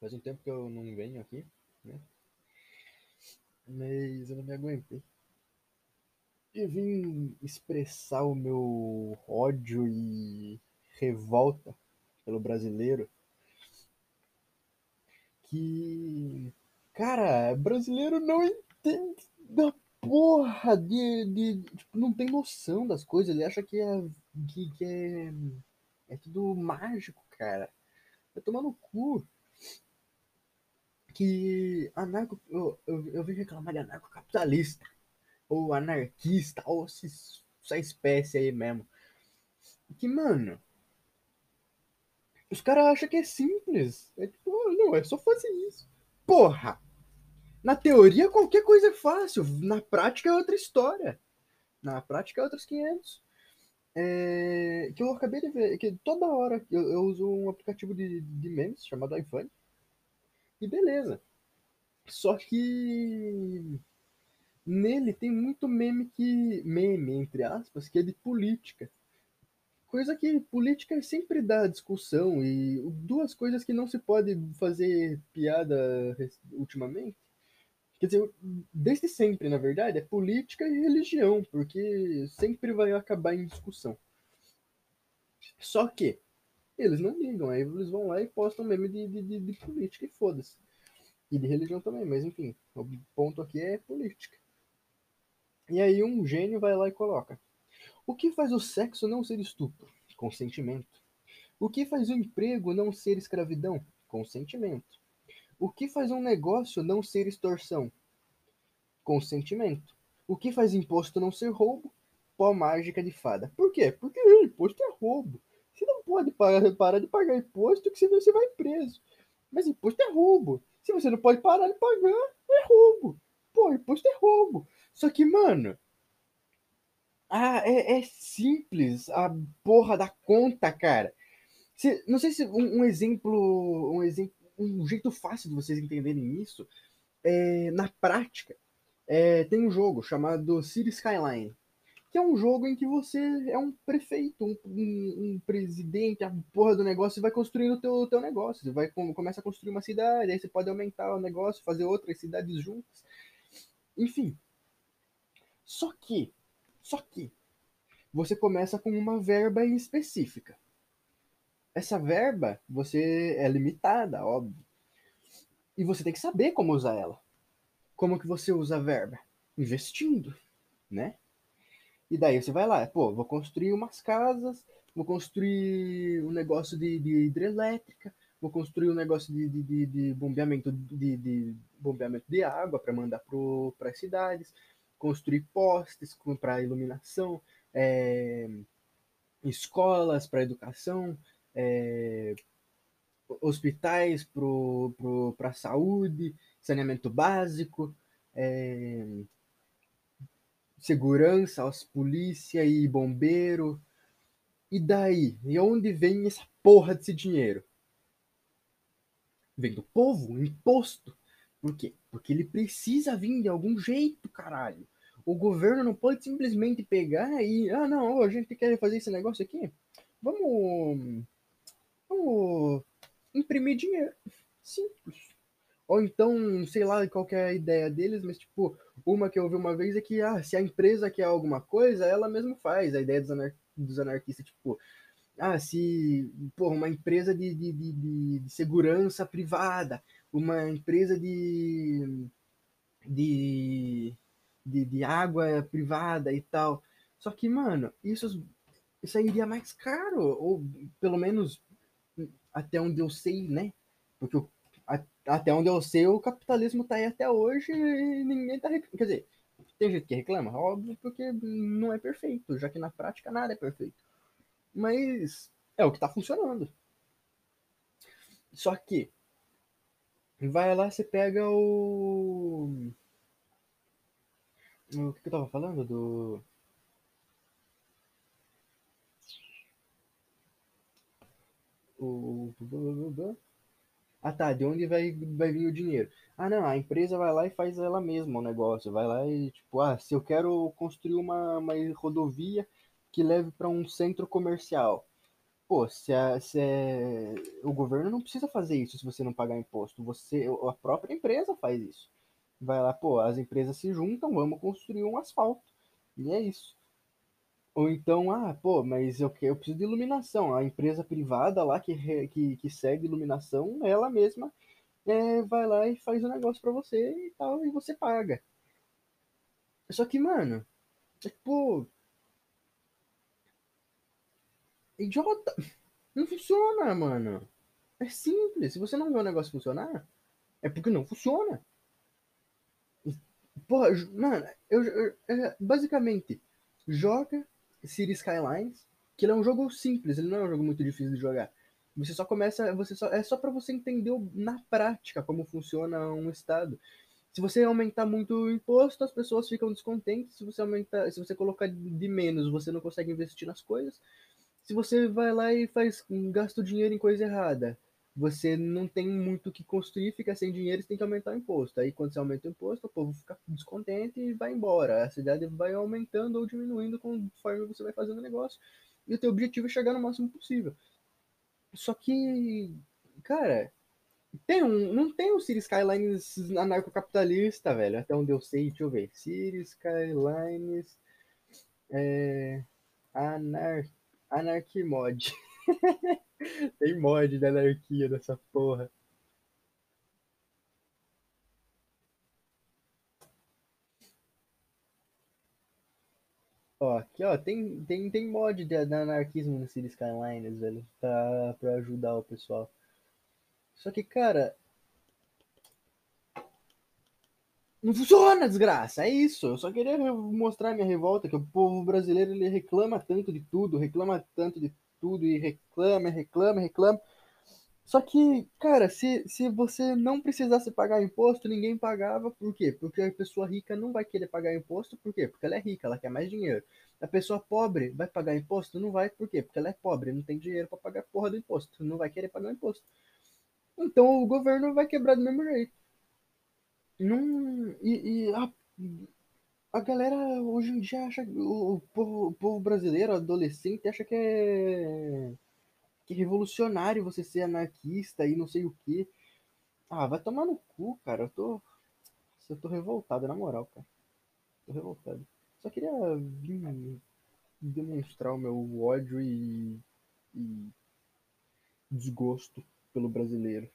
Faz um tempo que eu não venho aqui, né? Mas eu não me aguentei. E vim expressar o meu ódio e revolta pelo brasileiro. Que, cara, brasileiro não entende da porra de, de tipo, não tem noção das coisas. Ele acha que é, que, que é, é tudo mágico, cara. Vai tomar no cu que anarco, eu, eu, vejo reclamar de anarcocapitalista, ou anarquista, ou essa espécie aí mesmo. Que, mano, os caras acham que é simples. É tipo, não, é só fazer isso. Porra! Na teoria, qualquer coisa é fácil. Na prática, é outra história. Na prática, é outros 500. É, que eu acabei de ver, que toda hora eu, eu uso um aplicativo de, de memes chamado iPhone. E beleza. Só que nele tem muito meme que. meme, entre aspas, que é de política. Coisa que política sempre dá discussão e duas coisas que não se pode fazer piada ultimamente. Quer dizer, desde sempre, na verdade, é política e religião, porque sempre vai acabar em discussão. Só que eles não ligam, aí eles vão lá e postam meme de, de, de política e foda-se. E de religião também, mas enfim, o ponto aqui é política. E aí um gênio vai lá e coloca: O que faz o sexo não ser estupro? Consentimento. O que faz o emprego não ser escravidão? Consentimento. O que faz um negócio não ser extorsão? Consentimento. O que faz imposto não ser roubo? Pó mágica de fada. Por quê? Porque imposto é roubo. Pode parar, parar de pagar imposto, que senão você vai preso. Mas imposto é roubo. Se você não pode parar de pagar, é roubo. Pô, imposto é roubo. Só que, mano. Ah, é, é simples a porra da conta, cara. Não sei se um, um, exemplo. Um exemplo. Um jeito fácil de vocês entenderem isso. É, na prática, é, tem um jogo chamado City Skyline que é um jogo em que você é um prefeito, um, um, um presidente, a porra do negócio, vai construindo o teu, teu negócio. Você vai, começa a construir uma cidade, aí você pode aumentar o negócio, fazer outras cidades juntas. Enfim. Só que, só que, você começa com uma verba específica. Essa verba, você é limitada, óbvio. E você tem que saber como usar ela. Como que você usa a verba? Investindo, né? E daí você vai lá, pô, vou construir umas casas, vou construir um negócio de, de hidrelétrica, vou construir um negócio de, de, de, de bombeamento de, de, bombeamento de água para mandar para as cidades, construir postes para iluminação, é, escolas para educação, é, hospitais para saúde, saneamento básico, é, segurança, aos polícia e bombeiro. E daí? E onde vem essa porra desse dinheiro? Vem do povo, imposto. Por quê? Porque ele precisa vir de algum jeito, caralho. O governo não pode simplesmente pegar e. Ah, não, a gente quer fazer esse negócio aqui. Vamos. Vamos imprimir dinheiro. Simples. Ou então, sei lá qual é a ideia deles, mas tipo, uma que eu ouvi uma vez é que ah, se a empresa quer alguma coisa, ela mesma faz. A ideia dos, anar dos anarquistas, tipo, ah, se porra, uma empresa de, de, de, de, segurança privada, uma empresa de, de, de, de água privada e tal. Só que, mano, isso, isso iria mais caro, ou pelo menos até onde eu sei, né? Porque o até onde eu sei, o capitalismo tá aí até hoje e ninguém tá reclamando. Quer dizer, tem gente que reclama, óbvio, porque não é perfeito, já que na prática nada é perfeito. Mas é o que tá funcionando. Só que vai lá, você pega o. O que, que eu tava falando? Do. O. Ah tá, de onde vai, vai vir o dinheiro? Ah não, a empresa vai lá e faz ela mesma o negócio. Vai lá e tipo, ah, se eu quero construir uma, uma rodovia que leve para um centro comercial. pô, se, a, se é... o governo não precisa fazer isso se você não pagar imposto. Você, a própria empresa faz isso. Vai lá, pô, as empresas se juntam, vamos construir um asfalto. E é isso. Ou então, ah, pô, mas eu, eu preciso de iluminação. A empresa privada lá que, que, que segue iluminação, ela mesma é, vai lá e faz o um negócio pra você e tal, e você paga. Só que, mano, é tipo. Idiota! Não funciona, mano. É simples. Se você não vê o negócio funcionar, é porque não funciona. Porra, mano, eu, eu, eu basicamente joga City Skylines, que é um jogo simples, ele não é um jogo muito difícil de jogar. Você só começa, você só é só para você entender na prática como funciona um estado. Se você aumentar muito o imposto, as pessoas ficam descontentes. Se você aumentar, se você colocar de menos, você não consegue investir nas coisas. Se você vai lá e faz gasta o dinheiro em coisa errada, você não tem muito o que construir, fica sem dinheiro, você tem que aumentar o imposto. Aí quando você aumenta o imposto, o povo fica descontente e vai embora. A cidade vai aumentando ou diminuindo conforme você vai fazendo negócio. E o teu objetivo é chegar no máximo possível. Só que, cara, tem um, não tem o City Skylines anarcocapitalista, velho, até onde eu sei, deixa eu ver. City Skylines é, anar, Anarchimod. Tem mod da anarquia nessa porra. Ó, aqui, ó, tem, tem, tem mod de, anarquismo no City Skylines, velho, pra, pra ajudar o pessoal. Só que, cara. Não funciona, desgraça! É isso! Eu só queria mostrar minha revolta, que o povo brasileiro ele reclama tanto de tudo, reclama tanto de tudo e reclama, reclama, reclama. Só que, cara, se, se você não precisasse pagar imposto, ninguém pagava. Por quê? Porque a pessoa rica não vai querer pagar imposto. Por quê? Porque ela é rica, ela quer mais dinheiro. A pessoa pobre vai pagar imposto? Não vai. Por quê? Porque ela é pobre, não tem dinheiro para pagar porra do imposto. Não vai querer pagar imposto. Então o governo vai quebrar do mesmo jeito. Não, e, e a, a galera hoje em dia acha o, povo, o povo brasileiro, adolescente, acha que é que é revolucionário você ser anarquista e não sei o que. Ah, vai tomar no cu, cara. Eu tô. Eu tô revoltado, na moral, cara. Tô revoltado. Só queria vir demonstrar o meu ódio e, e desgosto pelo brasileiro.